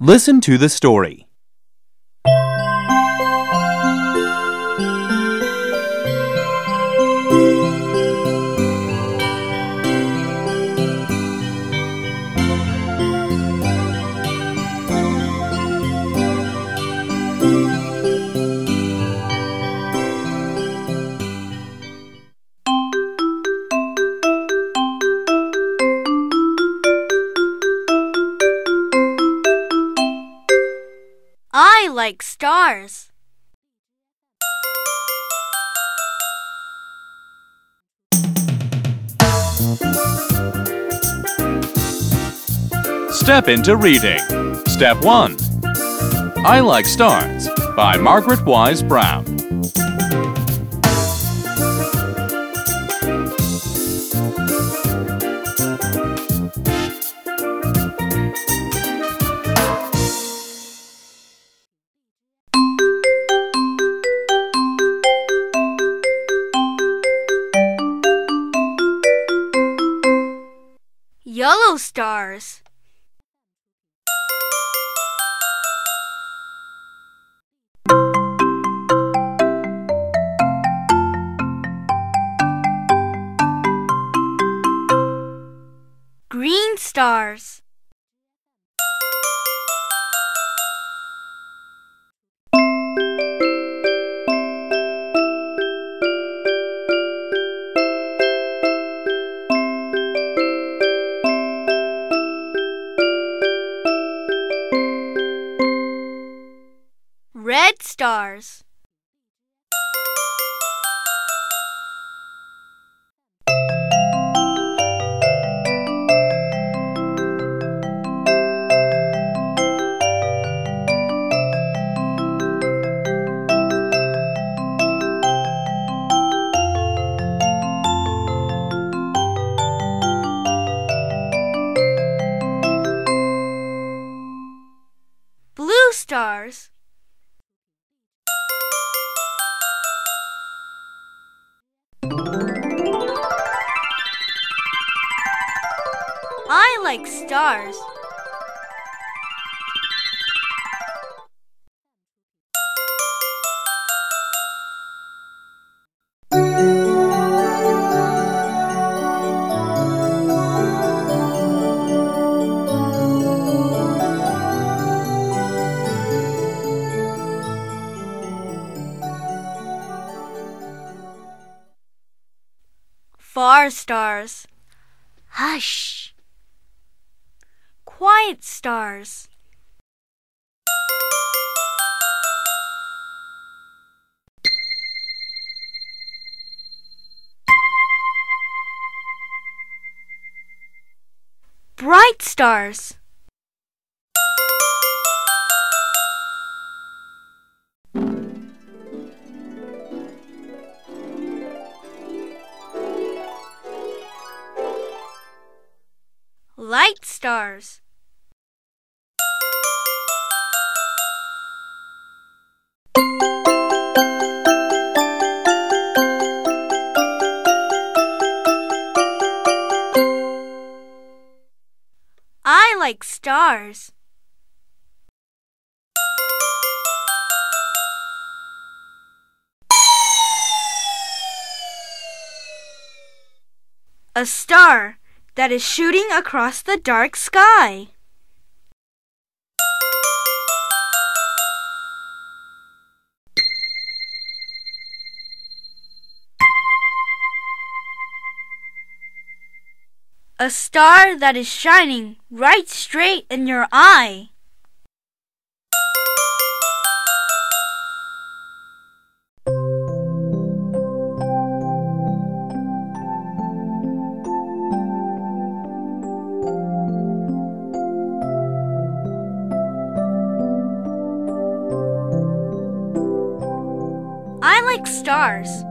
Listen to the story. Like stars. Step into reading. Step 1. I Like Stars by Margaret Wise Brown. Yellow stars. Green stars. Red stars. Blue stars. I like stars. Far stars. Hush. Quiet stars. Bright stars. Light stars. Like stars. A star that is shooting across the dark sky. A star that is shining right straight in your eye. I like stars.